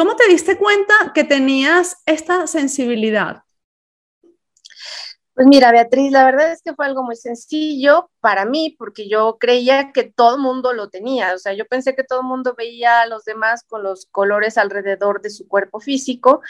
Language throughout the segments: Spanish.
¿Cómo te diste cuenta que tenías esta sensibilidad? Pues mira, Beatriz, la verdad es que fue algo muy sencillo para mí, porque yo creía que todo el mundo lo tenía. O sea, yo pensé que todo el mundo veía a los demás con los colores alrededor de su cuerpo físico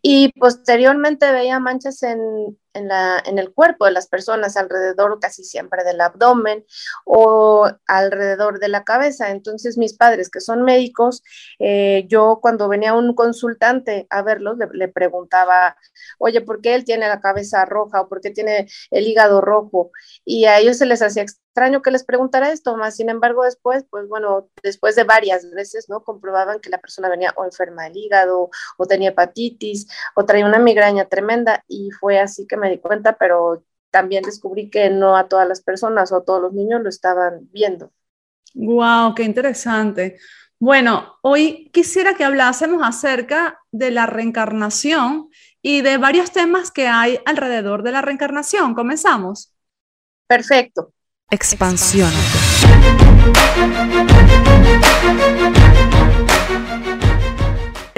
y posteriormente veía manchas en, en, la, en el cuerpo de las personas, alrededor casi siempre del abdomen o alrededor de la cabeza. Entonces mis padres, que son médicos, eh, yo cuando venía un consultante a verlos, le, preguntaba, oye, ¿por qué él tiene la cabeza roja o por qué tiene el hígado rojo? Y a ellos se les hacía extraño que les preguntara esto, más sin embargo después, pues bueno, después de varias veces, ¿no? Comprobaban que la persona venía o enferma del hígado, o tenía hepatitis, o traía una migraña tremenda, y fue así que me di cuenta, pero también descubrí que no a todas las personas o a todos los niños lo estaban viendo. Wow, qué interesante. Bueno, hoy quisiera que hablásemos acerca de la reencarnación y de varios temas que hay alrededor de la reencarnación. ¿Comenzamos? Perfecto. Expansión.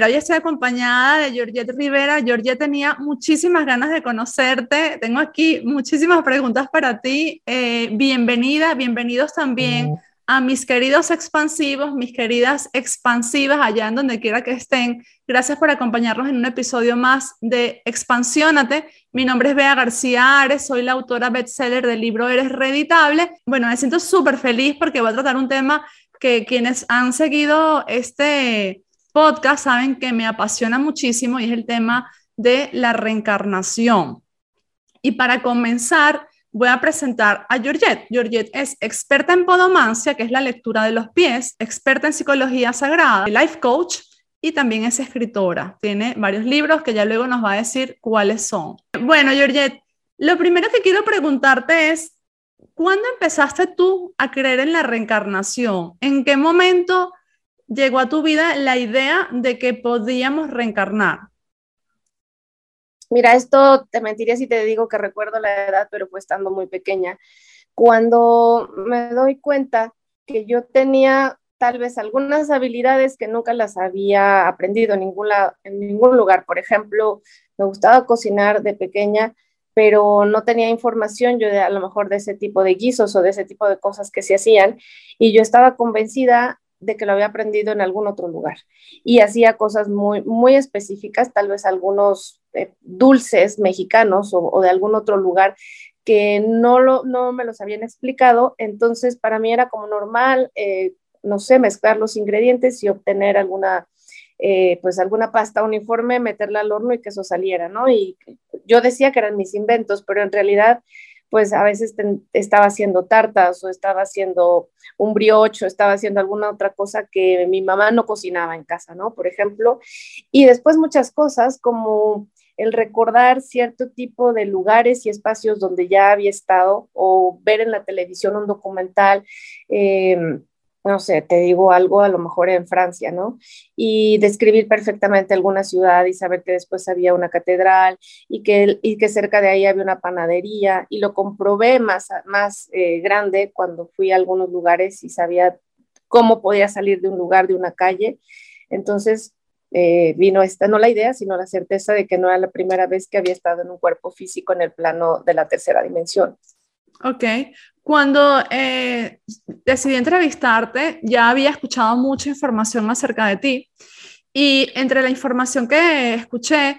Hoy estoy acompañada de Georgette Rivera. Georgette tenía muchísimas ganas de conocerte. Tengo aquí muchísimas preguntas para ti. Eh, bienvenida, bienvenidos también a mis queridos expansivos, mis queridas expansivas, allá en donde quiera que estén. Gracias por acompañarnos en un episodio más de Expansiónate. Mi nombre es Bea García Ares, soy la autora bestseller del libro Eres Reditable. Bueno, me siento súper feliz porque voy a tratar un tema que quienes han seguido este podcast saben que me apasiona muchísimo y es el tema de la reencarnación. Y para comenzar, voy a presentar a Georgette. Georgette es experta en podomancia, que es la lectura de los pies, experta en psicología sagrada, life coach y también es escritora. Tiene varios libros que ya luego nos va a decir cuáles son. Bueno, Georgette, lo primero que quiero preguntarte es, ¿cuándo empezaste tú a creer en la reencarnación? ¿En qué momento llegó a tu vida la idea de que podíamos reencarnar? Mira, esto te mentiría si te digo que recuerdo la edad, pero fue estando muy pequeña. Cuando me doy cuenta que yo tenía tal vez algunas habilidades que nunca las había aprendido en, ningún lugar. Por ejemplo, me gustaba cocinar de pequeña, pero no tenía información yo a lo mejor de ese tipo de guisos o de ese tipo de cosas que se hacían. Y yo estaba convencida de que lo había aprendido en algún otro lugar. Y hacía cosas muy, muy específicas, tal vez algunos dulces mexicanos o, de algún otro lugar que no, lo, no me los habían explicado. Entonces, para mí era como normal, eh, no sé, mezclar los ingredientes y obtener alguna, eh, pues alguna pasta uniforme, meterla al horno y que eso saliera, ¿no? Y yo decía que eran mis inventos, pero en realidad pues a veces estaba haciendo tartas o estaba haciendo un brioche, estaba haciendo alguna otra cosa que mi mamá no cocinaba en casa, ¿no? Por ejemplo. Y después muchas cosas como el recordar cierto tipo de lugares y espacios donde ya había estado o ver en la televisión un documental. Eh, no sé, te digo algo a lo mejor en Francia, ¿no? Y describir perfectamente alguna ciudad y saber que después había una catedral y que, y que cerca de ahí había una panadería y lo comprobé más, más eh, grande cuando fui a algunos lugares y sabía cómo podía salir de un lugar, de una calle. Entonces eh, vino esta, no la idea, sino la certeza de que no era la primera vez que había estado en un cuerpo físico en el plano de la tercera dimensión. Ok, cuando eh, decidí entrevistarte, ya había escuchado mucha información acerca de ti y entre la información que escuché,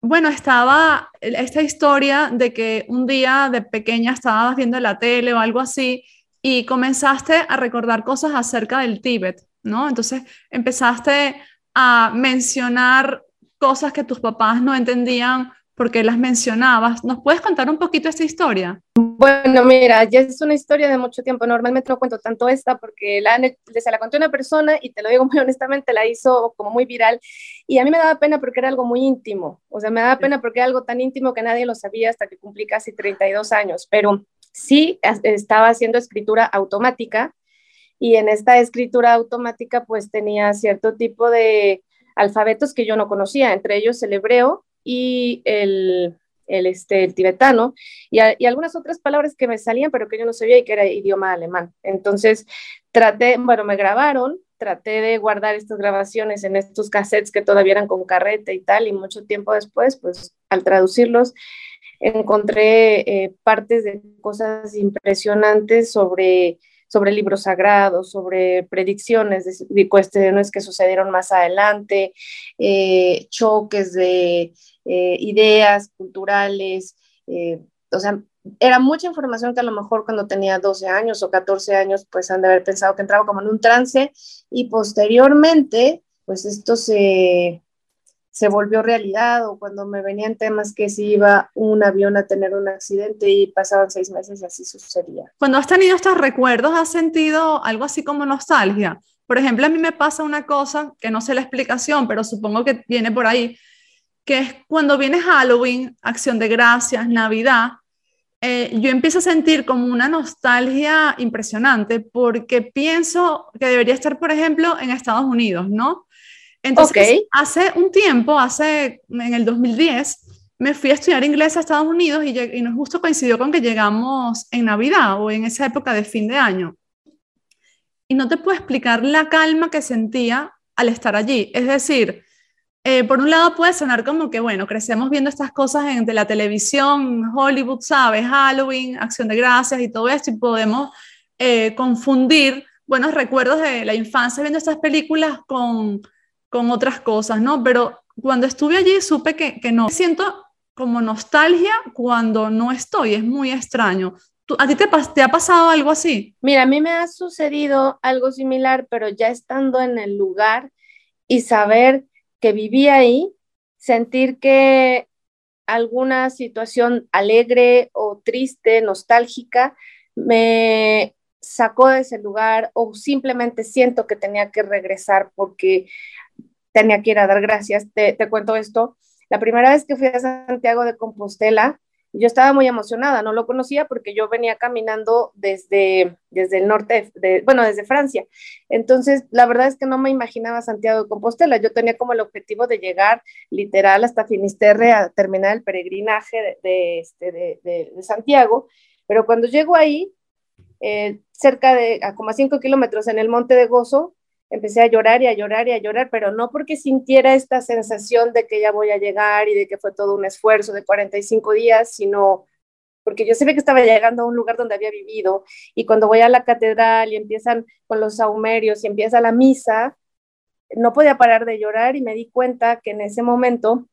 bueno, estaba esta historia de que un día de pequeña estabas viendo la tele o algo así y comenzaste a recordar cosas acerca del Tíbet, ¿no? Entonces empezaste a mencionar cosas que tus papás no entendían porque las mencionabas. ¿Nos puedes contar un poquito esta historia? Bueno, mira, ya es una historia de mucho tiempo. Normalmente no cuento tanto esta porque la, se la conté a una persona y te lo digo muy honestamente, la hizo como muy viral y a mí me daba pena porque era algo muy íntimo. O sea, me daba pena porque era algo tan íntimo que nadie lo sabía hasta que cumplí casi 32 años. Pero sí estaba haciendo escritura automática y en esta escritura automática pues tenía cierto tipo de alfabetos que yo no conocía, entre ellos el hebreo y el, el, este, el tibetano y, algunas otras palabras que me salían, pero que yo no sabía y que era idioma alemán. Entonces traté, bueno, me grabaron traté de guardar estas grabaciones en estos cassettes que todavía eran con carrete y tal, y mucho tiempo después, pues al traducirlos, encontré eh, partes de cosas impresionantes sobre, sobre libros sagrados, sobre predicciones de, cuestiones que sucedieron más adelante, eh, choques de eh, ideas culturales, o sea, era mucha información que a lo mejor cuando tenía 12 años o 14 años, pues han de haber pensado que entraba como en un trance y posteriormente, pues esto se, se volvió realidad o cuando me venían temas que si iba un avión a tener un accidente y pasaban seis meses y así sucedía. Cuando has tenido estos recuerdos, ¿has sentido algo así como nostalgia? Por ejemplo, a mí me pasa una cosa que no sé la explicación, pero supongo que viene por ahí, que es cuando viene Halloween, Acción de Gracias, Navidad, eh, yo empiezo a sentir como una nostalgia impresionante porque pienso que debería estar, por ejemplo, en Estados Unidos, ¿no? Entonces, hace un tiempo, hace en el 2010, me fui a estudiar inglés a Estados Unidos y, y nos justo coincidió con que llegamos en Navidad o en esa época de fin de año. Y no te puedo explicar la calma que sentía al estar allí. Es decir, eh, por un lado puede sonar como que, bueno, crecemos viendo estas cosas en, de la televisión, Hollywood, ¿sabes? Halloween, Acción de Gracias y todo esto, y podemos eh, confundir buenos recuerdos de la infancia viendo estas películas con, con otras cosas, ¿no? Pero cuando estuve allí supe que, que no. Siento como nostalgia cuando no estoy, es muy extraño. ¿A ti te, te, ha pasado algo así? Mira, a mí me ha sucedido algo similar, pero ya estando en el lugar y saber que vivía ahí, sentir que alguna situación alegre o triste, nostálgica, me sacó de ese lugar o simplemente siento que tenía que regresar porque tenía que ir a dar gracias. Te, cuento esto. La primera vez que fui a Santiago de Compostela, yo estaba muy emocionada, no lo conocía porque yo venía caminando desde, desde el norte, de, bueno, desde Francia. Entonces, la verdad es que no me imaginaba Santiago de Compostela. Yo tenía como el objetivo de llegar literal hasta Finisterre a terminar el peregrinaje de, este, Santiago. Pero cuando llego ahí, eh, cerca de, a como a cinco kilómetros en el Monte de Gozo, empecé a llorar y a llorar y a llorar, pero no porque sintiera esta sensación de que ya voy a llegar y de que fue todo un esfuerzo de 45 días, sino porque yo sabía que estaba llegando a un lugar donde había vivido y cuando voy a la catedral y empiezan con los saumerios y empieza la misa, no podía parar de llorar y me di cuenta que en ese momento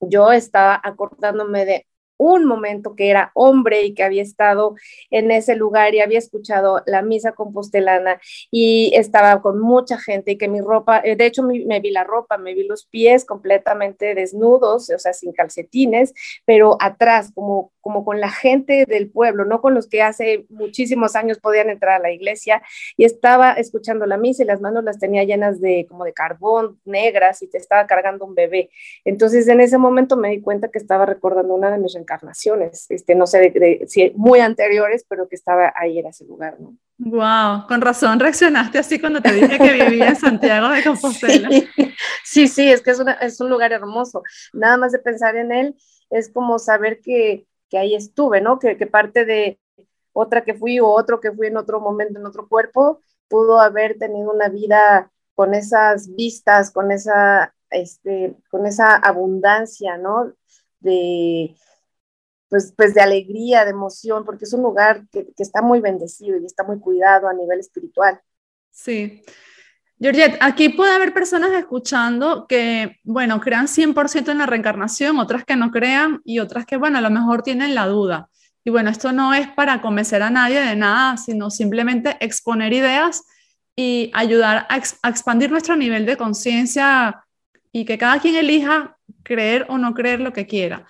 yo estaba acordándome de un momento que era hombre y que había estado en ese lugar y había escuchado la misa compostelana y estaba con mucha gente y que mi ropa, eh, de hecho me, vi la ropa, me vi los pies completamente desnudos, o sea, sin calcetines, pero atrás, como, como con la gente del pueblo, no con los que hace muchísimos años podían entrar a la iglesia y estaba escuchando la misa y las manos las tenía llenas de como de carbón negras y te estaba cargando un bebé. Entonces en ese momento me di cuenta que estaba recordando una de mis encarnaciones, este, no sé de, si muy anteriores, pero que estaba ahí en ese lugar, ¿no? Wow, con razón reaccionaste así cuando te dije que vivía en Santiago de Compostela. Sí, sí, es que es, es, un lugar hermoso. Nada más de pensar en él es como saber que, que ahí estuve, ¿no? Que, que, parte de otra que fui o otro que fui en otro momento, en otro cuerpo, pudo haber tenido una vida con esas vistas, con esa, este, con esa abundancia, ¿no? De, pues, pues de alegría, de emoción, porque es un lugar que, está muy bendecido y está muy cuidado a nivel espiritual. Sí. Georgette, aquí puede haber personas escuchando que, bueno, crean 100% en la reencarnación, otras que no crean y otras que, bueno, a lo mejor tienen la duda. Y bueno, esto no es para convencer a nadie de nada, sino simplemente exponer ideas y ayudar a expandir nuestro nivel de conciencia y que cada quien elija creer o no creer lo que quiera.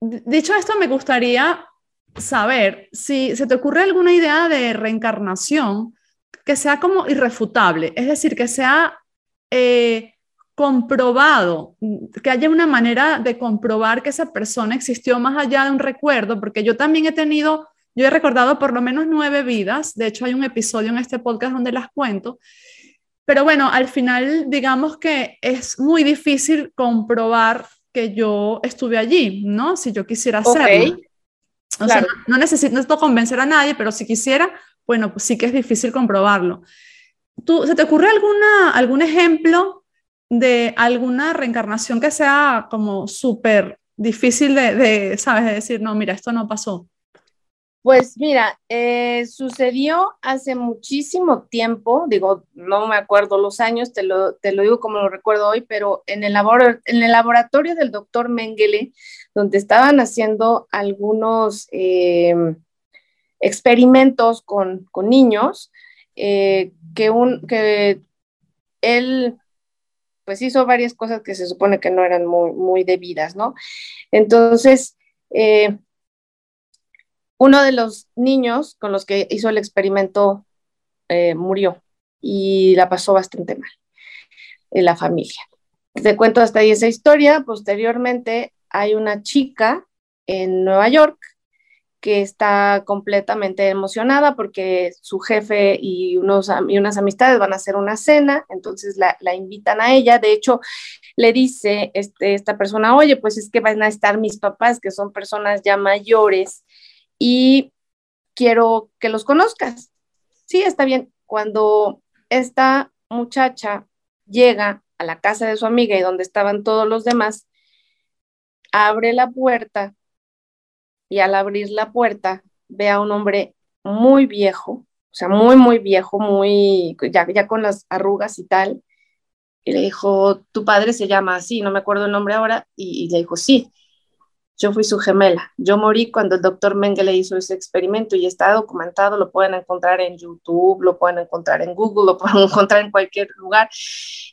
Dicho esto, me gustaría saber si se te ocurre alguna idea de reencarnación que sea como irrefutable, es decir, que sea eh, comprobado, que haya una manera de comprobar que esa persona existió más allá de un recuerdo, porque yo también he tenido, yo he recordado por lo menos nueve vidas, de hecho hay un episodio en este podcast donde las cuento, pero bueno, al final digamos que es muy difícil comprobar que yo estuve allí, ¿no? Si yo quisiera hacerlo. O sea, no, necesito, convencer a nadie, pero si quisiera, bueno, pues sí que es difícil comprobarlo. ¿tú, ¿se te ocurre alguna, algún ejemplo de alguna reencarnación que sea como súper difícil de, de, ¿sabes? De decir, no, mira, esto no pasó. Pues mira, eh, sucedió hace muchísimo tiempo, digo, no me acuerdo los años, te lo, te lo digo como lo recuerdo hoy, pero en el, en el laboratorio del doctor Mengele, donde estaban haciendo algunos eh, experimentos con, con niños, eh, que, un, que él pues hizo varias cosas que se supone que no eran muy, muy debidas, ¿no? Entonces, uno de los niños con los que hizo el experimento eh, murió y la pasó bastante mal en la familia. Te cuento hasta ahí esa historia. Posteriormente hay una chica en Nueva York que está completamente emocionada porque su jefe y, unos, y unas amistades van a hacer una cena, entonces la, la invitan a ella. De hecho, le dice este, esta persona, oye, pues es que van a estar mis papás, que son personas ya mayores, y quiero que los conozcas. Sí, está bien. Cuando esta muchacha llega a la casa de su amiga y donde estaban todos los demás, abre la puerta y al abrir la puerta ve a un hombre muy viejo, o sea, muy, muy viejo, muy, ya, ya con las arrugas y tal. Y le dijo, tu padre se llama así, no me acuerdo el nombre ahora, y, y le dijo, sí, yo fui su gemela. Yo morí cuando el doctor Mengele hizo ese experimento y está documentado, lo pueden encontrar en YouTube, lo pueden encontrar en Google, lo pueden encontrar en cualquier lugar.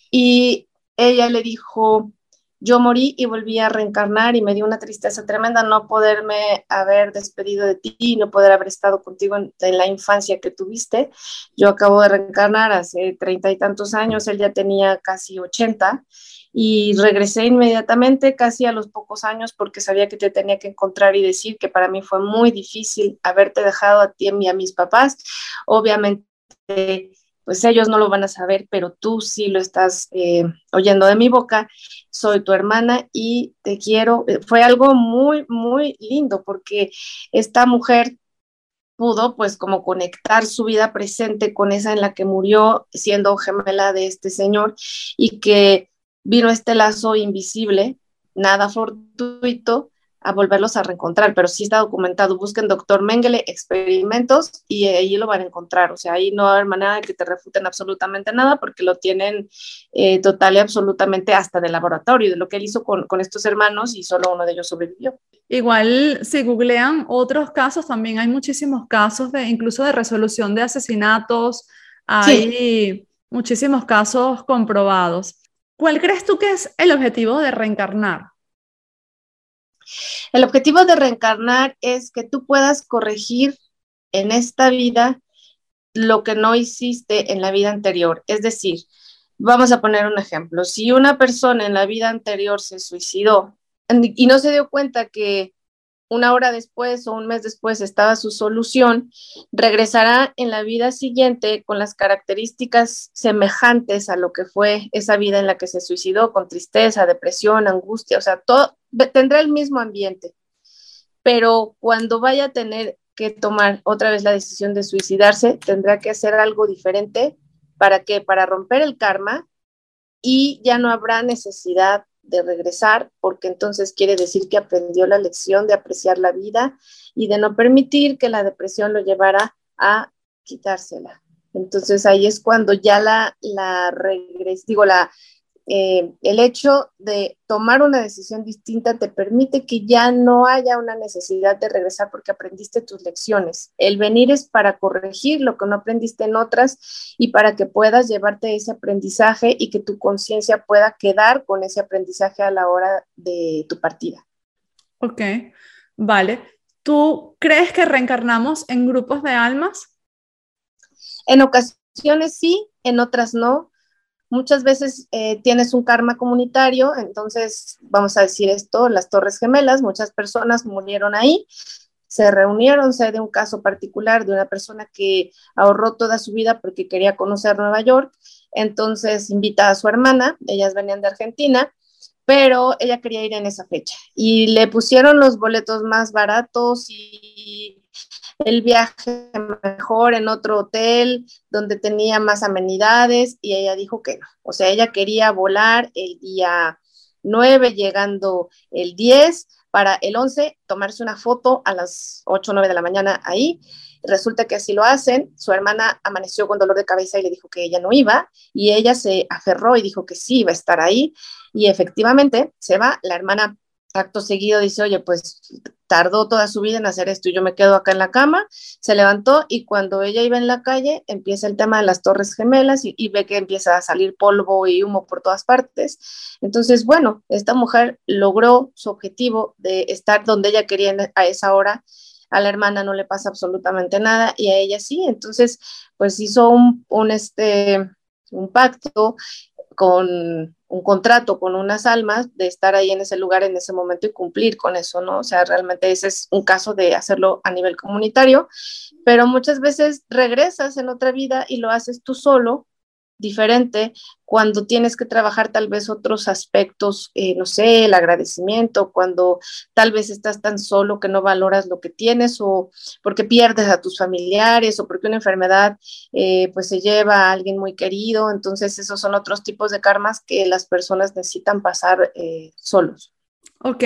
Y ella le dijo, yo morí y volví a reencarnar y me dio una tristeza tremenda no poderme haber despedido de ti, no poder haber estado contigo en, la infancia que tuviste. Yo acabo de reencarnar hace treinta y tantos años, él ya tenía casi ochenta y regresé inmediatamente, casi a los pocos años, porque sabía que te tenía que encontrar y decir que para mí fue muy difícil haberte dejado a ti y a mis papás. Obviamente pues ellos no lo van a saber, pero tú sí lo estás eh, oyendo de mi boca. Soy tu hermana y te quiero. Fue algo muy, muy lindo porque esta mujer pudo pues como conectar su vida presente con esa en la que murió siendo gemela de este señor y que vino este lazo invisible, nada fortuito, a volverlos a reencontrar, pero sí está documentado. Busquen doctor Mengele, experimentos, y ahí lo van a encontrar. O sea, ahí no hay manera de que te refuten absolutamente nada porque lo tienen eh, total y absolutamente hasta de laboratorio, de lo que él hizo con, con, estos hermanos y solo uno de ellos sobrevivió. Igual, si googlean otros casos, también hay muchísimos casos de incluso de resolución de asesinatos, hay muchísimos casos comprobados. ¿Cuál crees tú que es el objetivo de reencarnar? El objetivo de reencarnar es que tú puedas corregir en esta vida lo que no hiciste en la vida anterior. Es decir, vamos a poner un ejemplo. Si una persona en la vida anterior se suicidó y no se dio cuenta que una hora después o un mes después estaba su solución, regresará en la vida siguiente con las características semejantes a lo que fue esa vida en la que se suicidó, con tristeza, depresión, angustia, o sea, todo, tendrá el mismo ambiente. Pero cuando vaya a tener que tomar otra vez la decisión de suicidarse, tendrá que hacer algo diferente. ¿Para qué? Para romper el karma y ya no habrá necesidad de regresar, porque entonces quiere decir que aprendió la lección de apreciar la vida y de no permitir que la depresión lo llevara a quitársela. Entonces ahí es cuando ya la, la digo, la, eh, el hecho de tomar una decisión distinta te permite que ya no haya una necesidad de regresar porque aprendiste tus lecciones. El venir es para corregir lo que no aprendiste en otras y para que puedas llevarte ese aprendizaje y que tu conciencia pueda quedar con ese aprendizaje a la hora de tu partida. Ok, vale. ¿Tú crees que reencarnamos en grupos de almas? En ocasiones sí, en otras no Muchas veces eh, tienes un karma comunitario, entonces vamos a decir esto, las Torres Gemelas, muchas personas murieron ahí, se reunieron, sé de un caso particular de una persona que ahorró toda su vida porque quería conocer Nueva York, entonces invita a su hermana, ellas venían de Argentina, pero ella quería ir en esa fecha y le pusieron los boletos más baratos y el viaje mejor en otro hotel donde tenía más amenidades y ella dijo que no. O sea, ella quería volar el día 9, llegando el 10, para el 11 tomarse una foto a las 8 o 9 de la mañana ahí. Resulta que así lo hacen. Su hermana amaneció con dolor de cabeza y le dijo que ella no iba y ella se aferró y dijo que sí iba a estar ahí y efectivamente se va. La hermana acto seguido dice, oye, pues tardó toda su vida en hacer esto yo me quedo acá en la cama, se levantó y cuando ella iba en la calle empieza el tema de las torres gemelas y, ve que empieza a salir polvo y humo por todas partes. Entonces, bueno, esta mujer logró su objetivo de estar donde ella quería a esa hora. A la hermana no le pasa absolutamente nada y a ella sí. Entonces, pues hizo un, un, este, un pacto con un contrato con unas almas de estar ahí en ese lugar en ese momento y cumplir con eso, ¿no? O sea, realmente ese es un caso de hacerlo a nivel comunitario, pero muchas veces regresas en otra vida y lo haces tú solo diferente cuando tienes que trabajar tal vez otros aspectos, eh, no sé, el agradecimiento, cuando tal vez estás tan solo que no valoras lo que tienes o porque pierdes a tus familiares o porque una enfermedad eh, pues se lleva a alguien muy querido. Entonces esos son otros tipos de karmas que las personas necesitan pasar eh, solos. Ok.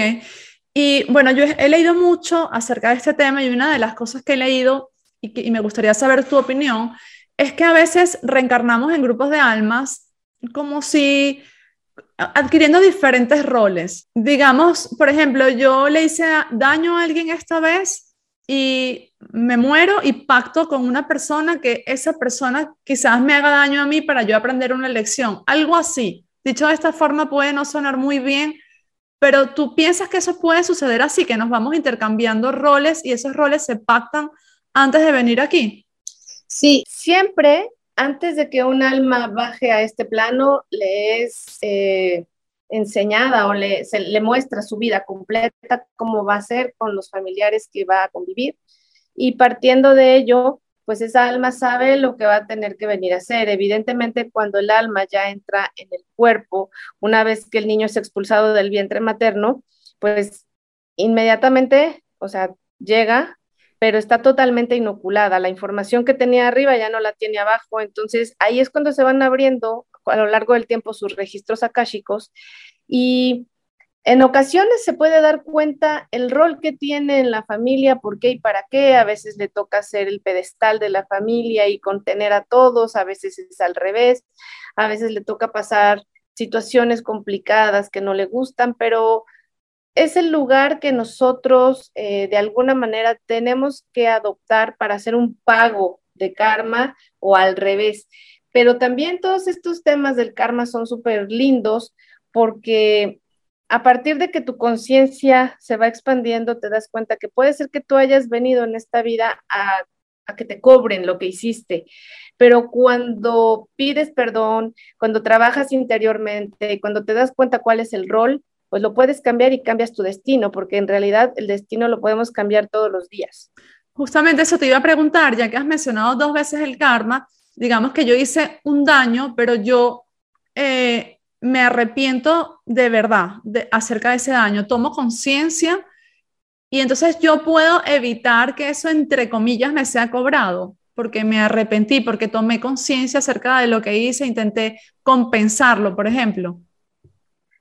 Y bueno, yo he leído mucho acerca de este tema y una de las cosas que he leído y, que, y me gustaría saber tu opinión es que a veces reencarnamos en grupos de almas como si adquiriendo diferentes roles. Digamos, por ejemplo, yo le hice daño a alguien esta vez y me muero y pacto con una persona que esa persona quizás me haga daño a mí para yo aprender una lección. Algo así. Dicho de esta forma puede no sonar muy bien, pero tú piensas que eso puede suceder así, que nos vamos intercambiando roles y esos roles se pactan antes de venir aquí. Sí, siempre antes de que un alma baje a este plano, le es eh, enseñada o le, se, le muestra su vida completa, cómo va a ser con los familiares que va a convivir. Y partiendo de ello, pues esa alma sabe lo que va a tener que venir a hacer. Evidentemente, cuando el alma ya entra en el cuerpo, una vez que el niño es expulsado del vientre materno, pues inmediatamente, o sea, llega pero está totalmente inoculada. La información que tenía arriba ya no la tiene abajo. Entonces ahí es cuando se van abriendo a lo largo del tiempo sus registros akáshicos y en ocasiones se puede dar cuenta el rol que tiene en la familia, por qué y para qué. A veces le toca ser el pedestal de la familia y contener a todos, a veces es al revés, a veces le toca pasar situaciones complicadas que no le gustan, pero es el lugar que nosotros eh, de alguna manera tenemos que adoptar para hacer un pago de karma o al revés. Pero también todos estos temas del karma son súper lindos porque a partir de que tu conciencia se va expandiendo, te das cuenta que puede ser que tú hayas venido en esta vida a, a que te cobren lo que hiciste, pero cuando pides perdón, cuando trabajas interiormente, cuando te das cuenta cuál es el rol, pues lo puedes cambiar y cambias tu destino, porque en realidad el destino lo podemos cambiar todos los días. Justamente eso te iba a preguntar, ya que has mencionado dos veces el karma, digamos que yo hice un daño, pero yo eh, me arrepiento de verdad de, acerca de ese daño, tomo conciencia y entonces yo puedo evitar que eso, entre comillas, me sea cobrado, porque me arrepentí, porque tomé conciencia acerca de lo que hice, intenté compensarlo, por ejemplo.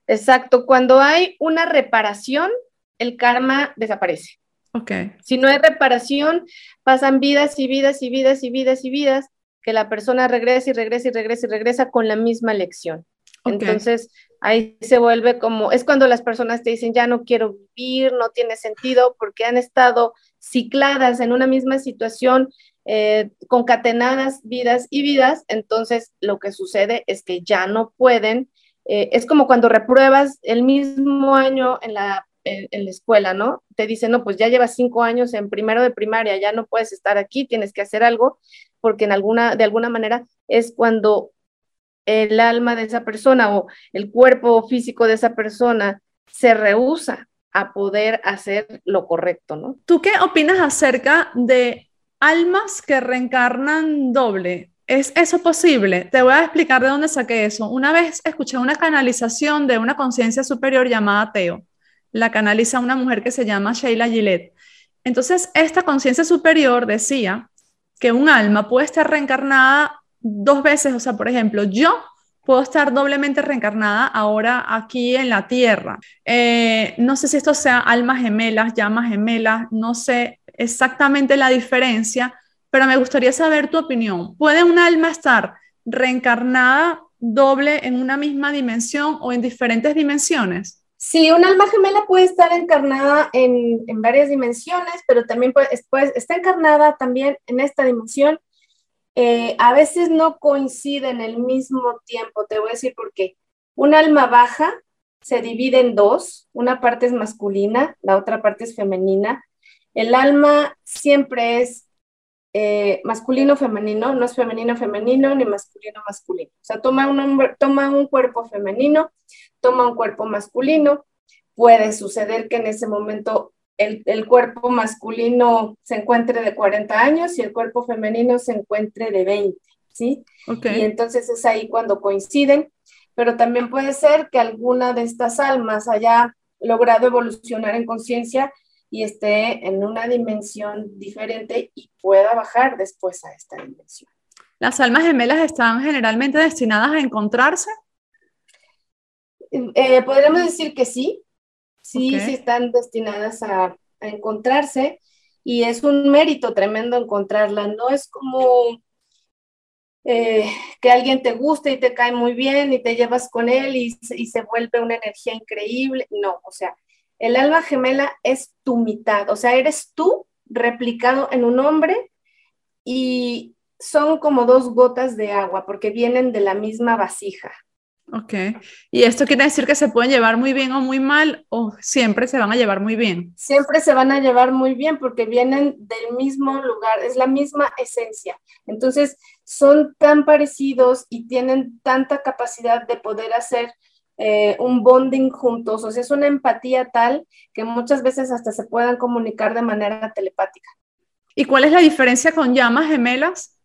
Exacto, cuando hay una reparación, el karma desaparece. Ok. Si no hay reparación, pasan vidas y vidas y vidas y vidas y vidas que la persona regresa y regresa y regresa y regresa con la misma lección. Entonces, ahí se vuelve como, es cuando las personas te dicen, ya no quiero vivir, no tiene sentido, porque han estado cicladas en una misma situación, eh, concatenadas vidas y vidas, entonces lo que sucede es que ya no pueden eh, es como cuando repruebas el mismo año en la, en, la escuela, ¿no? Te dicen, no, pues ya llevas cinco años en primero de primaria, ya no puedes estar aquí, tienes que hacer algo, porque en alguna, de alguna manera es cuando el alma de esa persona o el cuerpo físico de esa persona se rehúsa a poder hacer lo correcto, ¿no? ¿Tú qué opinas acerca de almas que reencarnan doble? ¿Es eso posible? Te voy a explicar de dónde saqué eso. Una vez escuché una canalización de una conciencia superior llamada Teo. La canaliza una mujer que se llama Sheila Gillette. Entonces, esta conciencia superior decía que un alma puede estar reencarnada dos veces, o sea, por ejemplo, yo puedo estar doblemente reencarnada ahora aquí en la Tierra. Eh, no sé si esto sea almas gemelas, llamas gemelas, no sé exactamente la diferencia, pero me gustaría saber tu opinión. ¿Puede un alma estar reencarnada doble en una misma dimensión o en diferentes dimensiones? Sí, un alma gemela puede estar encarnada en, varias dimensiones, pero también puede, está encarnada también en esta dimensión. Eh, a veces no coincide en el mismo tiempo, te voy a decir por qué. Un alma baja se divide en dos, una parte es masculina, la otra parte es femenina. El alma siempre es eh, masculino femenino, no es femenino femenino ni masculino masculino. O sea, toma un, toma un cuerpo femenino, toma un cuerpo masculino, puede suceder que en ese momento el, el, cuerpo masculino se encuentre de 40 años y el cuerpo femenino se encuentre de 20, ¿sí? Y entonces es ahí cuando coinciden, pero también puede ser que alguna de estas almas haya logrado evolucionar en conciencia y esté en una dimensión diferente y pueda bajar después a esta dimensión. ¿Las almas gemelas están generalmente destinadas a encontrarse? Eh, podríamos decir que sí, sí, sí están destinadas a, a, encontrarse y es un mérito tremendo encontrarla, no es como eh, que alguien te guste y te cae muy bien y te llevas con él y, y se vuelve una energía increíble, no, o sea, el alma gemela es tu mitad, o sea, eres tú replicado en un hombre y son como dos gotas de agua porque vienen de la misma vasija. Ok. ¿Y esto quiere decir que se pueden llevar muy bien o muy mal o siempre se van a llevar muy bien? Siempre se van a llevar muy bien porque vienen del mismo lugar, es la misma esencia. Entonces, son tan parecidos y tienen tanta capacidad de poder hacer eh, un bonding juntos, o sea, es una empatía tal que muchas veces hasta se puedan comunicar de manera telepática. ¿Y cuál es la diferencia con llamas gemelas?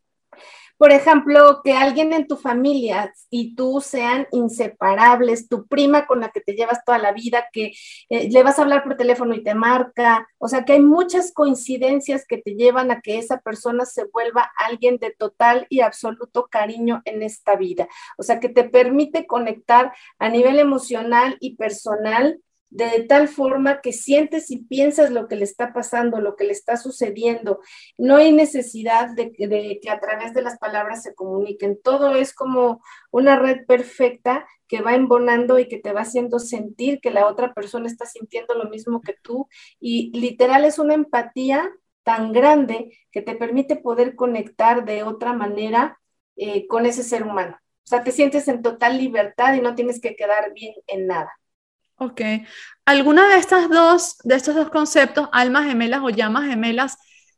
Por ejemplo, que alguien en tu familia y tú sean inseparables, tu prima con la que te llevas toda la vida, que eh, le vas a hablar por teléfono y te marca, o sea que hay muchas coincidencias que te llevan a que esa persona se vuelva alguien de total y absoluto cariño en esta vida, o sea que te permite conectar a nivel emocional y personal de tal forma que sientes y piensas lo que le está pasando, lo que le está sucediendo. No hay necesidad de, que a través de las palabras se comuniquen. Todo es como una red perfecta que va embonando y que te va haciendo sentir que la otra persona está sintiendo lo mismo que tú. Y literal es una empatía tan grande que te permite poder conectar de otra manera eh, con ese ser humano. O sea, te sientes en total libertad y no tienes que quedar bien en nada. Ok. ¿Alguna de estas dos, de estos dos conceptos, almas gemelas o llamas gemelas,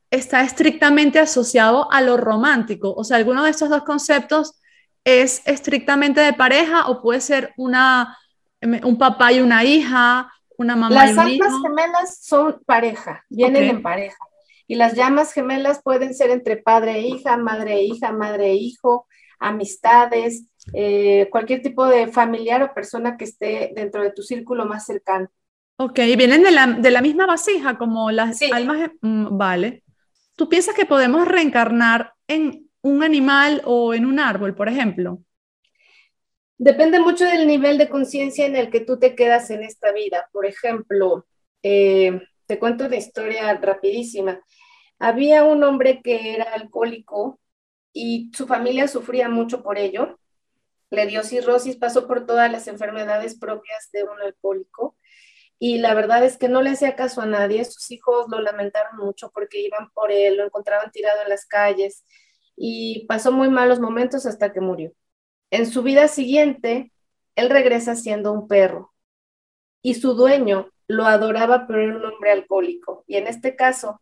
está estrictamente asociado a lo romántico? O sea, ¿alguno de estos dos conceptos es estrictamente de pareja o puede ser una, un papá y una hija, una mamá y un hijo? Las almas gemelas son pareja, vienen en pareja. Y las llamas gemelas pueden ser entre padre e hija, madre e hija, madre e hijo, amistades, eh, cualquier tipo de familiar o persona que esté dentro de tu círculo más cercano. Ok, vienen de la, de la misma vasija como las almas. Mm, vale. ¿Tú piensas que podemos reencarnar en un animal o en un árbol, por ejemplo? Depende mucho del nivel de conciencia en el que tú te quedas en esta vida. Por ejemplo, eh, te cuento una historia rapidísima. Había un hombre que era alcohólico y su familia sufría mucho por ello. Le dio cirrosis, pasó por todas las enfermedades propias de un alcohólico y la verdad es que no le hacía caso a nadie. Sus hijos lo lamentaron mucho porque iban por él, lo encontraban tirado en las calles y pasó muy malos momentos hasta que murió. En su vida siguiente, él regresa siendo un perro y su dueño lo adoraba, pero era un hombre alcohólico. Y en este caso,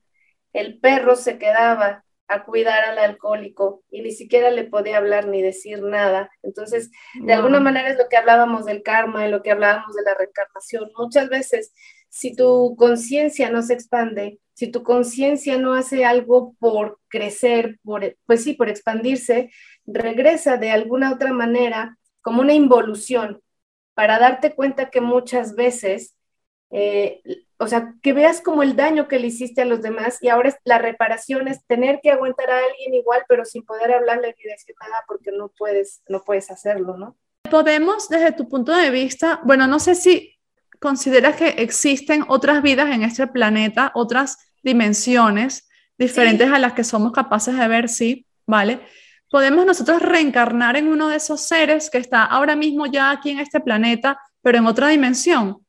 el perro se quedaba a cuidar al alcohólico y ni siquiera le podía hablar ni decir nada. Entonces, de alguna manera es lo que hablábamos del karma y lo que hablábamos de la reencarnación. Muchas veces, si tu conciencia no se expande, si tu conciencia no hace algo por crecer, por, pues sí, por expandirse, regresa de alguna otra manera como una involución para darte cuenta que muchas veces, eh, o sea, que veas como el daño que le hiciste a los demás y ahora la reparación es tener que aguantar a alguien igual, pero sin poder hablarle ni decir nada porque no puedes, no puedes hacerlo, ¿no? Podemos, desde tu punto de vista, bueno, no sé si consideras que existen otras vidas en este planeta, otras dimensiones diferentes a las que somos capaces de ver, sí, ¿vale? Podemos nosotros reencarnar en uno de esos seres que está ahora mismo ya aquí en este planeta, pero en otra dimensión.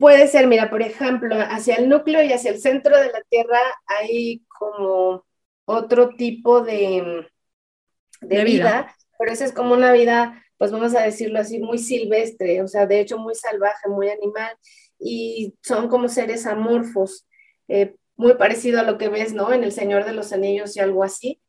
Puede ser, mira, por ejemplo, hacia el núcleo y hacia el centro de la Tierra hay como otro tipo de, de, vida, pero esa es como una vida, pues vamos a decirlo así, muy silvestre, o sea, de hecho muy salvaje, muy animal, y son como seres amorfos, eh, muy parecido a lo que ves, ¿no? En El Señor de los Anillos y algo así.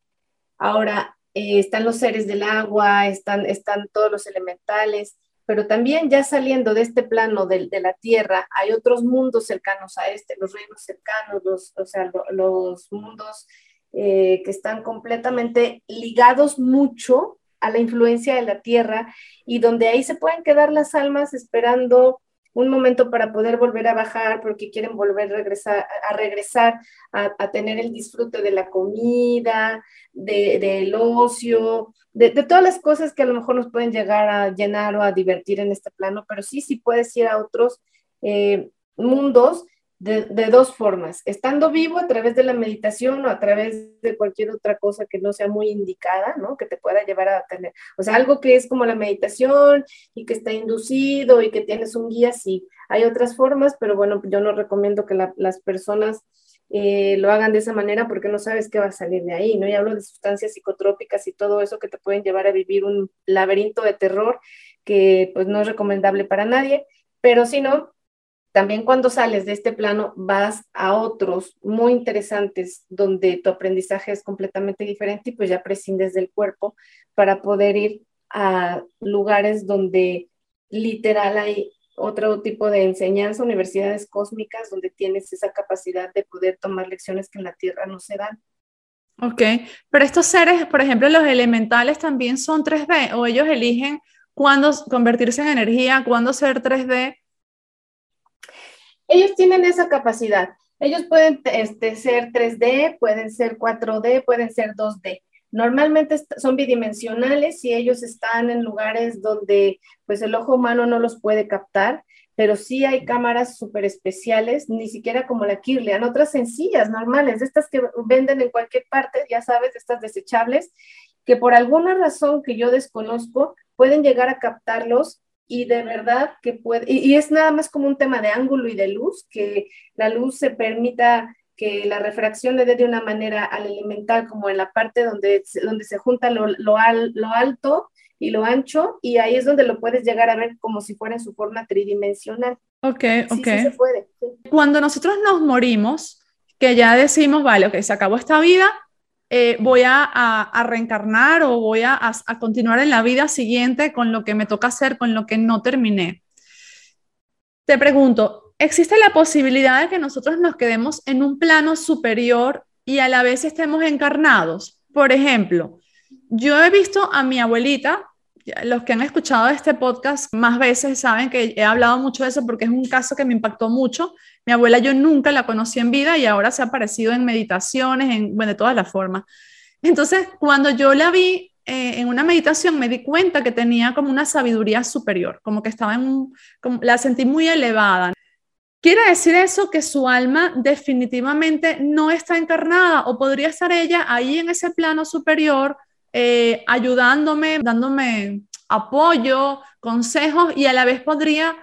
Ahora, eh, están los seres del agua, están, están todos los elementales, pero también ya saliendo de este plano de, la tierra, hay otros mundos cercanos a este, los reinos cercanos, los, o sea, los mundos eh, que están completamente ligados mucho a la influencia de la tierra y donde ahí se pueden quedar las almas esperando un momento para poder volver a bajar porque quieren volver a regresar, a, regresar a, tener el disfrute de la comida, del ocio, de, todas las cosas que a lo mejor nos pueden llegar a llenar o a divertir en este plano, pero sí, sí puedes ir a otros eh, mundos de, dos formas, estando vivo a través de la meditación o a través de cualquier otra cosa que no sea muy indicada, ¿no? Que te pueda llevar a tener, o sea, algo que es como la meditación y que está inducido y que tienes un guía, sí, hay otras formas, pero bueno, yo no recomiendo que las personas eh, lo hagan de esa manera porque no sabes qué va a salir de ahí, ¿no? Y hablo de sustancias psicotrópicas y todo eso que te pueden llevar a vivir un laberinto de terror que pues no es recomendable para nadie, pero si no, también cuando sales de este plano vas a otros muy interesantes donde tu aprendizaje es completamente diferente y pues ya prescindes del cuerpo para poder ir a lugares donde literal hay otro tipo de enseñanza, universidades cósmicas, donde tienes esa capacidad de poder tomar lecciones que en la Tierra no se dan. Ok, pero estos seres, por ejemplo, los elementales también son 3D o ellos eligen cuándo convertirse en energía, cuándo ser 3D. Ellos tienen esa capacidad. Ellos pueden este, ser 3D, pueden ser 4D, pueden ser 2D. Normalmente son bidimensionales y ellos están en lugares donde pues el ojo humano no los puede captar, pero sí hay cámaras súper especiales, ni siquiera como la Kirlian, otras sencillas, normales, estas que venden en cualquier parte, ya sabes, estas desechables, que por alguna razón que yo desconozco pueden llegar a captarlos y de verdad que puede, y, y, es nada más como un tema de ángulo y de luz, que la luz se permita que la refracción le dé de una manera al elemental como en la parte donde, donde se junta lo, lo, lo alto y lo ancho, y ahí es donde lo puedes llegar a ver como si fuera en su forma tridimensional. Ok, ok. Sí, se puede. Cuando nosotros nos morimos, que ya decimos, vale, ok, se acabó esta vida, eh, voy a, reencarnar o voy a, a, continuar en la vida siguiente con lo que me toca hacer, con lo que no terminé. Te pregunto, existe la posibilidad de que nosotros nos quedemos en un plano superior y a la vez estemos encarnados. Por ejemplo, yo he visto a mi abuelita, los que han escuchado este podcast más veces saben que he hablado mucho de eso porque es un caso que me impactó mucho. Mi abuela yo nunca la conocí en vida y ahora se ha aparecido en meditaciones, en, bueno, de todas las formas. Entonces, cuando yo la vi eh, en una meditación me di cuenta que tenía como una sabiduría superior, como que estaba en como, la sentí muy elevada. ¿Quiere decir eso que su alma definitivamente no está encarnada o podría estar ella ahí en ese plano superior eh, ayudándome, dándome apoyo, consejos y a la vez podría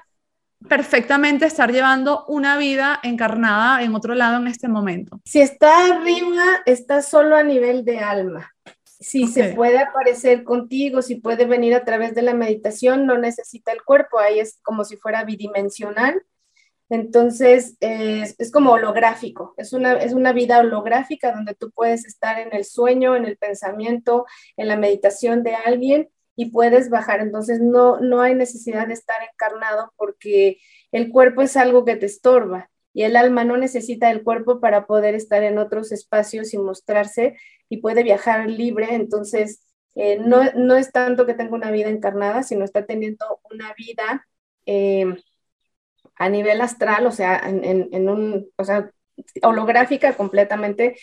perfectamente estar llevando una vida encarnada en otro lado en este momento? Si está arriba, está solo a nivel de alma. Si se puede aparecer contigo, si puede venir a través de la meditación, no necesita el cuerpo, ahí es como si fuera bidimensional entonces, es como holográfico, es una, es una vida holográfica donde tú puedes estar en el sueño, en el pensamiento, en la meditación de alguien y puedes bajar. Entonces, no, no hay necesidad de estar encarnado porque el cuerpo es algo que te estorba y el alma no necesita el cuerpo para poder estar en otros espacios y mostrarse y puede viajar libre. Entonces, eh, no, no, es tanto que tenga una vida encarnada, sino está teniendo una vida... Eh, a nivel astral, o sea, en, un, o sea, holográfica completamente.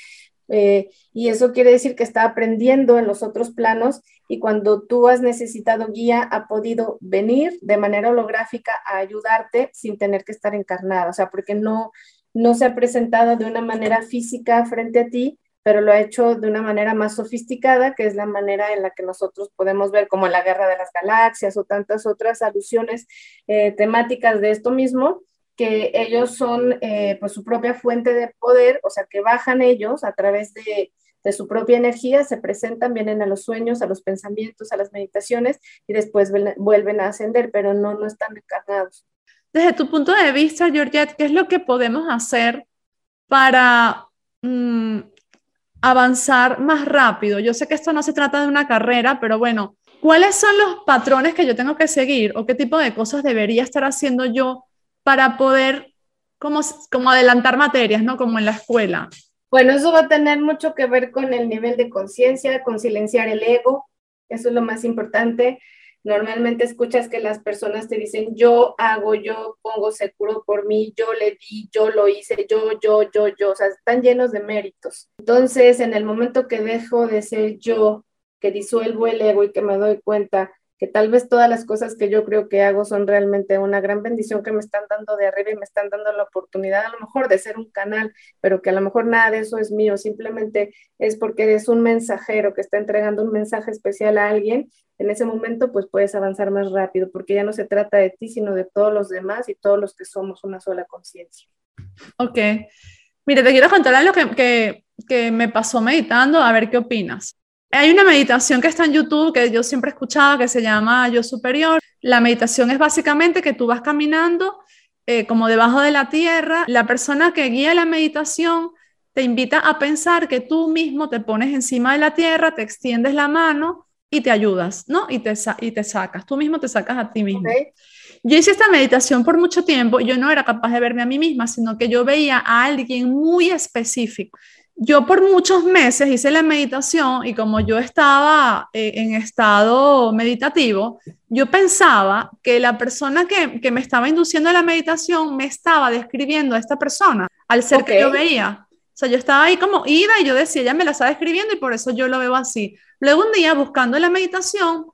Eh, y eso quiere decir que está aprendiendo en los otros planos y cuando tú has necesitado guía, ha podido venir de manera holográfica a ayudarte sin tener que estar encarnada, o sea, porque no, no se ha presentado de una manera física frente a ti, pero lo ha hecho de una manera más sofisticada, que es la manera en la que nosotros podemos ver como la guerra de las galaxias o tantas otras alusiones eh, temáticas de esto mismo, que ellos son eh, pues su propia fuente de poder, o sea, que bajan ellos a través de, de su propia energía, se presentan, vienen a los sueños, a los pensamientos, a las meditaciones y después vuelven a ascender, pero no, no están encarnados. Desde tu punto de vista, Georgette, ¿qué es lo que podemos hacer para mm, avanzar más rápido? Yo sé que esto no se trata de una carrera, pero bueno, ¿cuáles son los patrones que yo tengo que seguir o qué tipo de cosas debería estar haciendo yo para poder como, como adelantar materias, ¿no? Como en la escuela. Bueno, eso va a tener mucho que ver con el nivel de conciencia, con silenciar el ego, eso es lo más importante. Normalmente escuchas que las personas te dicen, yo hago, yo pongo seguro por mí, yo le di, yo lo hice, yo, yo, yo, yo, o sea, están llenos de méritos. Entonces, en el momento que dejo de ser yo, que disuelvo el ego y que me doy cuenta que tal vez todas las cosas que yo creo que hago son realmente una gran bendición que me están dando de arriba y me están dando la oportunidad a lo mejor de ser un canal, pero que a lo mejor nada de eso es mío, simplemente es porque es un mensajero que está entregando un mensaje especial a alguien, en ese momento pues puedes avanzar más rápido, porque ya no se trata de ti, sino de todos los demás y todos los que somos una sola conciencia. Ok. Mire, te quiero contar algo que, que, que me pasó meditando, a ver qué opinas. Hay una meditación que está en YouTube que yo siempre he escuchado que se llama Yo Superior. La meditación es básicamente que tú vas caminando eh, como debajo de la tierra. La persona que guía la meditación te invita a pensar que tú mismo te pones encima de la tierra, te extiendes la mano y te ayudas, ¿no? Y te, y te sacas, tú mismo te sacas a ti mismo. Yo hice esta meditación por mucho tiempo yo no era capaz de verme a mí misma, sino que yo veía a alguien muy específico yo por muchos meses hice la meditación y como yo estaba eh, en estado meditativo, yo pensaba que la persona que, me estaba induciendo a la meditación me estaba describiendo a esta persona al ser que yo veía. O sea, yo estaba ahí como ida y yo decía, ella me la está describiendo y por eso yo lo veo así. Luego un día buscando la meditación,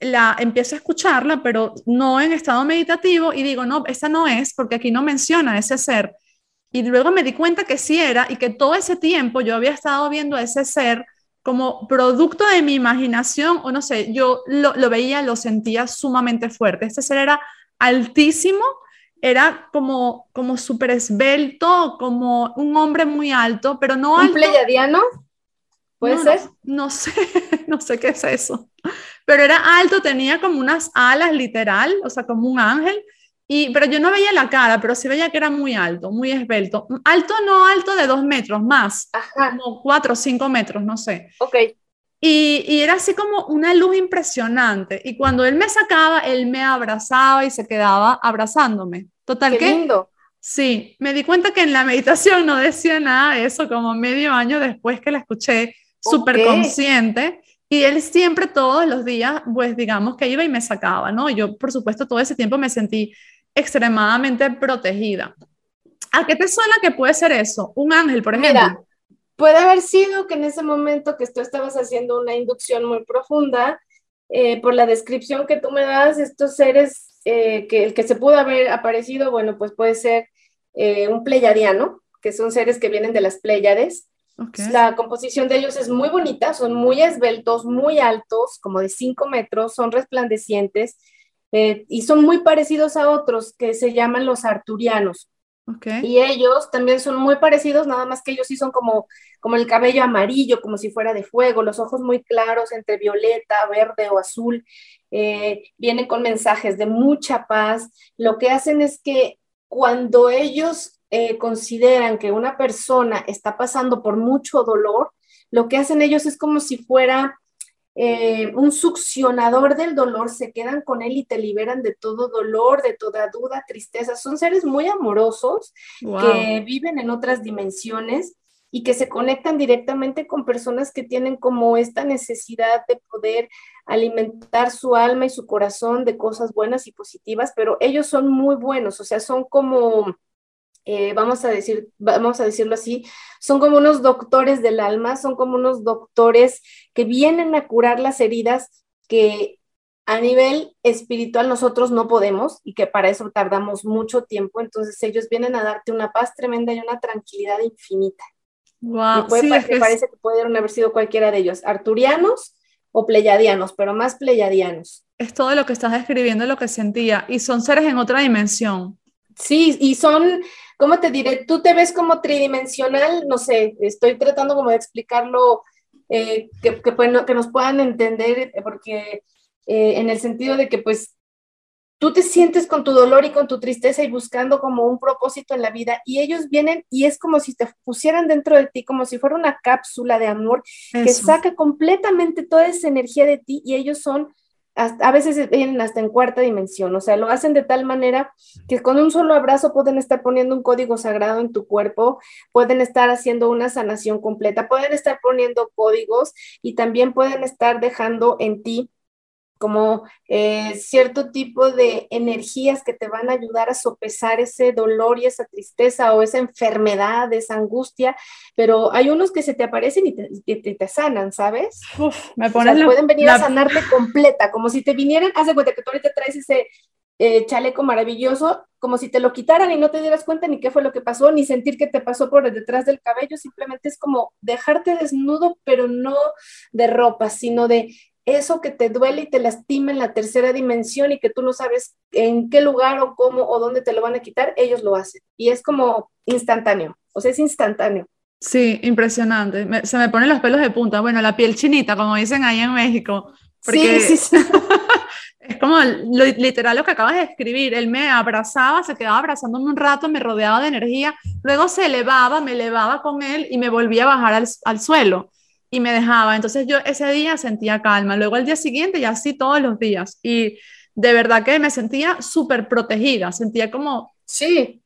la empiezo a escucharla, pero no en estado meditativo y digo, no, esa no es porque aquí no menciona ese ser y luego me di cuenta que sí era y que todo ese tiempo yo había estado viendo a ese ser como producto de mi imaginación, o no sé, yo lo, lo veía, lo sentía sumamente fuerte. Este ser era altísimo, era como, como súper esbelto, como un hombre muy alto, pero no alto. ¿Un pleyadiano? ¿Puede ser? No, no, sé, no sé qué es eso. Pero era alto, tenía como unas alas literal, o sea, como un ángel, y, pero yo no veía la cara, pero sí veía que era muy alto, muy esbelto. Alto, no alto de dos metros, más, como cuatro o cinco metros, no sé. Ok. Y, y, era así como una luz impresionante. Y cuando él me sacaba, él me abrazaba y se quedaba abrazándome. Total Qué que... lindo. Sí, me di cuenta que en la meditación no decía nada de eso, como medio año después que la escuché, súper consciente. Y él siempre todos los días, pues digamos que iba y me sacaba, ¿no? Yo, por supuesto, todo ese tiempo me sentí extremadamente protegida. ¿A qué te suena que puede ser eso? Un ángel, por ejemplo. Mira, puede haber sido que en ese momento que tú estabas haciendo una inducción muy profunda, eh, por la descripción que tú me das, estos seres eh, que el que se pudo haber aparecido, bueno, pues puede ser eh, un pleyadiano, que son seres que vienen de las Pléyades. La composición de ellos es muy bonita, son muy esbeltos, muy altos, como de 5 metros, son resplandecientes eh, y son muy parecidos a otros que se llaman los arturianos. Y ellos también son muy parecidos, nada más que ellos sí son como, como el cabello amarillo, como si fuera de fuego, los ojos muy claros entre violeta, verde o azul. Eh, vienen con mensajes de mucha paz. Lo que hacen es que cuando ellos eh, consideran que una persona está pasando por mucho dolor, lo que hacen ellos es como si fuera eh, un succionador del dolor, se quedan con él y te liberan de todo dolor, de toda duda, tristeza. Son seres muy amorosos que viven en otras dimensiones y que se conectan directamente con personas que tienen como esta necesidad de poder alimentar su alma y su corazón de cosas buenas y positivas, pero ellos son muy buenos, o sea, son como, eh, vamos a decir, vamos a decirlo así, son como unos doctores del alma, son como unos doctores que vienen a curar las heridas que a nivel espiritual nosotros no podemos y que para eso tardamos mucho tiempo, entonces ellos vienen a darte una paz tremenda y una tranquilidad infinita. Wow, sí, parece que pudieron haber sido cualquiera de ellos, arturianos o pleyadianos, pero más pleyadianos. Es todo lo que estás describiendo, lo que sentía, y son seres en otra dimensión. Sí, y son, ¿cómo te diré? Tú te ves como tridimensional, no sé, estoy tratando como de explicarlo, eh, que, que, que, nos puedan entender, porque eh, en el sentido de que pues tú te sientes con tu dolor y con tu tristeza y buscando como un propósito en la vida y ellos vienen y es como si te pusieran dentro de ti, como si fuera una cápsula de amor que saca completamente toda esa energía de ti y ellos son, a veces vienen hasta en cuarta dimensión, o sea, lo hacen de tal manera que con un solo abrazo pueden estar poniendo un código sagrado en tu cuerpo, pueden estar haciendo una sanación completa, pueden estar poniendo códigos y también pueden estar dejando en ti como eh, cierto tipo de energías que te van a ayudar a sopesar ese dolor y esa tristeza o esa enfermedad, esa angustia, pero hay unos que se te aparecen y te, te, sanan, ¿sabes? me ponen pueden venir a sanarte completa, como si te vinieran, haz de cuenta que tú ahorita traes ese eh, chaleco maravilloso, como si te lo quitaran y no te dieras cuenta ni qué fue lo que pasó, ni sentir que te pasó por detrás del cabello, simplemente es como dejarte desnudo, pero no de ropa, sino de eso que te duele y te lastima en la tercera dimensión y que tú no sabes en qué lugar o cómo o dónde te lo van a quitar, ellos lo hacen. Y es como instantáneo, o sea, es instantáneo. Sí, impresionante. se me ponen los pelos de punta. Bueno, la piel chinita, como dicen ahí en México. Sí, sí, sí. es como literal lo que acabas de escribir. Él me abrazaba, se quedaba abrazándome un rato, me rodeaba de energía, luego se elevaba, me elevaba con él y me volvía a bajar al, al suelo y me dejaba. Entonces yo ese día sentía calma. Luego el día siguiente y así todos los días. Y de verdad que me sentía súper protegida. Sentía como... Sí.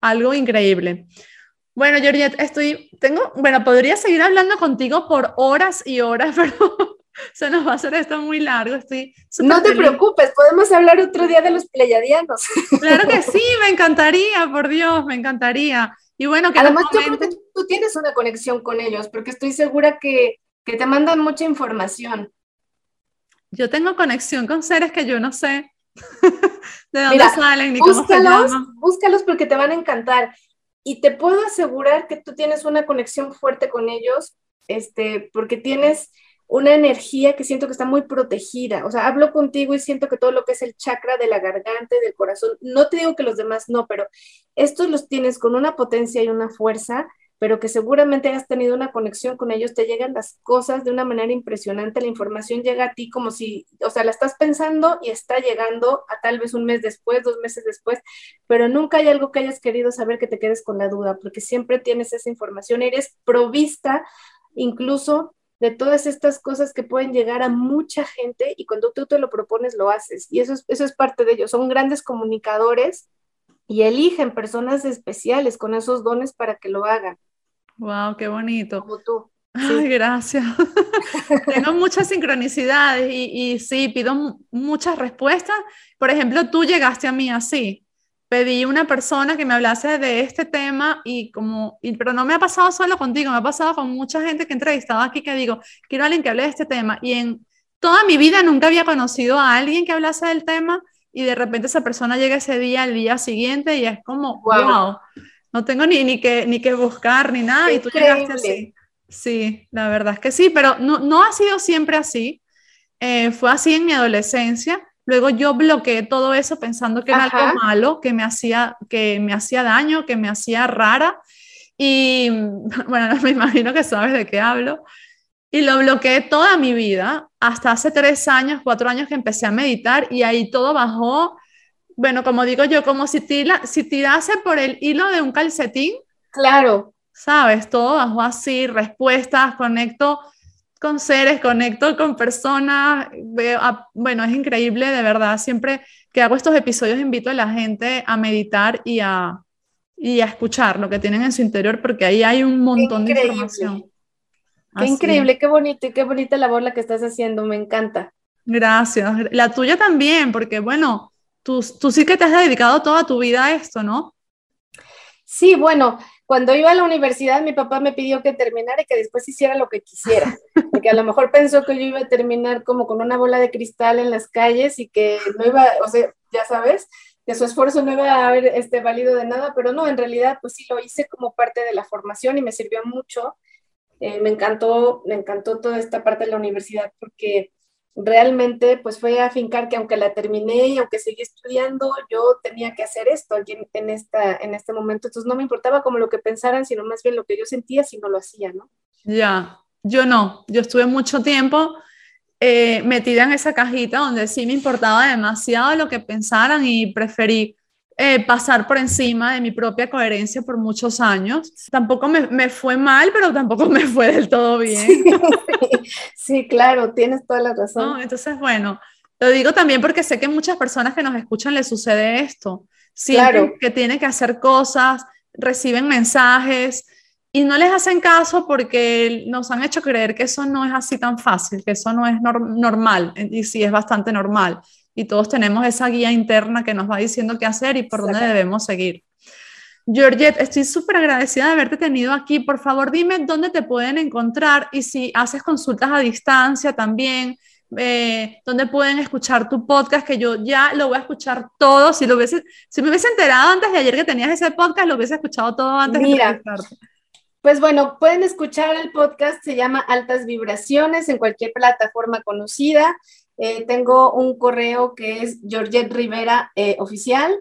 Algo increíble. Bueno, Georgette, estoy, tengo, bueno, podría seguir hablando contigo por horas y horas, pero se nos va a hacer esto muy largo. Estoy no te preocupes, podemos hablar otro día de los pleyadianos. Claro que sí, me encantaría, por Dios, me encantaría. Y bueno, que además yo creo que tú tienes una conexión con ellos, porque estoy segura que, que te mandan mucha información. Yo tengo conexión con seres que yo no sé de dónde salen ni cómo se llaman. Búscalos porque te van a encantar. Y te puedo asegurar que tú tienes una conexión fuerte con ellos, este, porque tienes una energía que siento que está muy protegida. O sea, hablo contigo y siento que todo lo que es el chakra de la garganta y del corazón, no te digo que los demás no, pero estos los tienes con una potencia y una fuerza, pero que seguramente has tenido una conexión con ellos, te llegan las cosas de una manera impresionante, la información llega a ti como si, o sea, la estás pensando y está llegando a tal vez un mes después, dos meses después, pero nunca hay algo que hayas querido saber que te quedes con la duda, porque siempre tienes esa información, eres provista incluso de todas estas cosas que pueden llegar a mucha gente y cuando tú te lo propones lo haces. Y eso es, eso es parte de ellos. Son grandes comunicadores y eligen personas especiales con esos dones para que lo hagan. Wow, qué bonito. Como tú. Ay, gracias. Tengo muchas sincronicidades y, y sí, pido muchas respuestas. Por ejemplo, tú llegaste a mí así pedí una persona que me hablase de este tema y como, pero no me ha pasado solo contigo, me ha pasado con mucha gente que he entrevistado aquí que digo, quiero a alguien que hable de este tema y en toda mi vida nunca había conocido a alguien que hablase del tema y de repente esa persona llega ese día, el día siguiente y es como, wow, no tengo ni, ni, que, ni que buscar ni nada y tú llegaste así. Sí, la verdad es que sí, pero no, no ha sido siempre así. Eh, fue así en mi adolescencia Luego yo bloqueé todo eso pensando que era algo malo, que me, hacía, que me hacía daño, que me hacía rara. Y bueno, me imagino que sabes de qué hablo. Y lo bloqueé toda mi vida, hasta hace tres años, cuatro años que empecé a meditar y ahí todo bajó. Bueno, como digo yo, como si, tira, si tirase por el hilo de un calcetín. Claro. ¿Sabes? Todo bajó así, respuestas, conecto con seres, conecto con personas, veo, bueno, es increíble, de verdad, siempre que hago estos episodios invito a la gente a meditar y a, y a escuchar lo que tienen en su interior, porque ahí hay un montón de información. Qué increíble, qué bonito y qué bonita labor la que estás haciendo, me encanta. Gracias. La tuya también, porque bueno, tú, tú sí que te has dedicado toda tu vida a esto, ¿no? Sí, bueno, cuando iba a la universidad mi papá me pidió que terminara y que después hiciera lo que quisiera, porque a lo mejor pensó que yo iba a terminar como con una bola de cristal en las calles y que no iba, o sea, ya sabes, que su esfuerzo no iba a haber este, valido de nada, pero no, en realidad pues sí lo hice como parte de la formación y me sirvió mucho. Eh, me encantó, me encantó toda esta parte de la universidad porque realmente pues fue a fincar que aunque la terminé y aunque seguí estudiando, yo tenía que hacer esto en, esta, en este momento. Entonces no me importaba como lo que pensaran, sino más bien lo que yo sentía si no lo hacía, ¿no? Ya, yo no, yo estuve mucho tiempo eh, metida en esa cajita donde sí me importaba demasiado lo que pensaran y preferí eh, pasar por encima de mi propia coherencia por muchos años. Tampoco me, me, fue mal, pero tampoco me fue del todo bien. Sí, claro, tienes toda la razón. entonces, bueno, lo digo también porque sé que muchas personas que nos escuchan les sucede esto. Sienten que tienen que hacer cosas, reciben mensajes, y no les hacen caso porque nos han hecho creer que eso no es así tan fácil, que eso no es normal, y sí es bastante normal. Y todos tenemos esa guía interna que nos va diciendo qué hacer y por dónde debemos seguir. Georgette, estoy súper agradecida de haberte tenido aquí. Por favor, dime dónde te pueden encontrar y si haces consultas a distancia también, eh, dónde pueden escuchar tu podcast, que yo ya lo voy a escuchar todo. Si, lo hubiese, si me hubiese enterado antes de ayer que tenías ese podcast, lo hubiese escuchado todo antes de entrevistarte. Pues bueno, pueden escuchar el podcast, se llama Altas Vibraciones en cualquier plataforma conocida. Eh, tengo un correo que es Georgette Rivera eh, Oficial,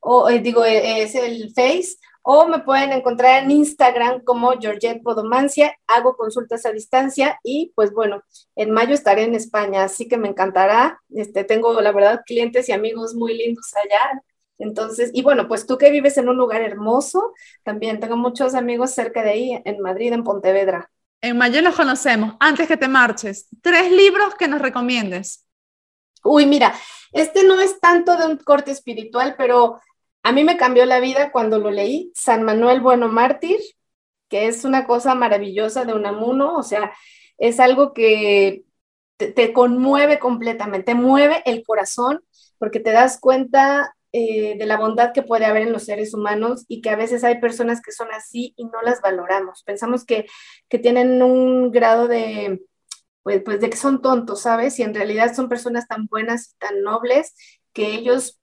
o eh, digo, es el Face, o me pueden encontrar en Instagram como Georgette Podomancia. Hago consultas a distancia y pues bueno, en mayo estaré en España, así que me encantará. Este, tengo la verdad clientes y amigos muy lindos allá. Entonces, y bueno, pues tú que vives en un lugar hermoso, también tengo muchos amigos cerca de ahí, en Madrid, en Pontevedra. En Mayo los conocemos. Antes que te marches, tres libros que nos recomiendes. Uy, mira, este no es tanto de un corte espiritual, pero a mí me cambió la vida cuando lo leí. San Manuel Bueno Mártir, que es una cosa maravillosa de Unamuno, o sea, es algo que te, te conmueve completamente, te mueve el corazón, porque te das cuenta eh, de la bondad que puede haber en los seres humanos y que a veces hay personas que son así y no las valoramos. Pensamos que, que tienen un grado de, pues, pues, de que son tontos, ¿sabes? Y en realidad son personas tan buenas y tan nobles que ellos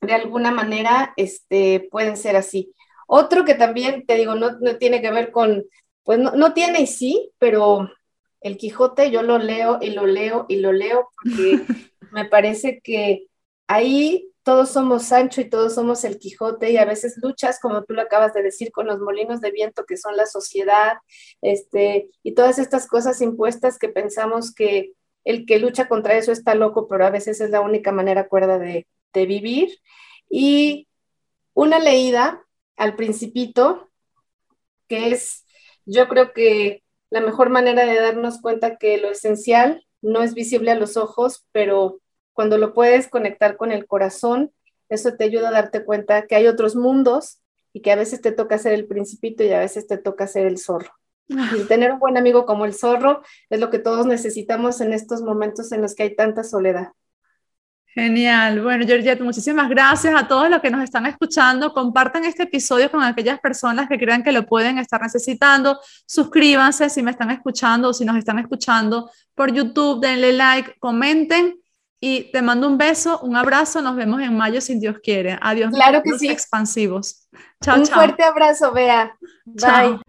de alguna manera este, pueden ser así. Otro que también, te digo, no, no tiene que ver con, pues no, no tiene y sí, pero el Quijote yo lo leo y lo leo y lo leo porque me parece que ahí todos somos Sancho y todos somos el Quijote y a veces luchas, como tú lo acabas de decir, con los molinos de viento que son la sociedad, este, y todas estas cosas impuestas que pensamos que el que lucha contra eso está loco, pero a veces es la única manera cuerda de, de vivir. Y una leída al principito, que es, yo creo que la mejor manera de darnos cuenta que lo esencial no es visible a los ojos, pero cuando lo puedes conectar con el corazón, eso te ayuda a darte cuenta que hay otros mundos y que a veces te toca ser el principito y a veces te toca ser el zorro. Ah. Y tener un buen amigo como el zorro es lo que todos necesitamos en estos momentos en los que hay tanta soledad. Genial. Bueno, Georgette, muchísimas gracias a todos los que nos están escuchando. Compartan este episodio con aquellas personas que crean que lo pueden estar necesitando. Suscríbanse si me están escuchando o si nos están escuchando por YouTube. Denle like, comenten y te mando un beso, un abrazo. Nos vemos en mayo si Dios quiere. Adiós. Claro que sí. Expansivos. Chao, un fuerte abrazo, Bea. Chao.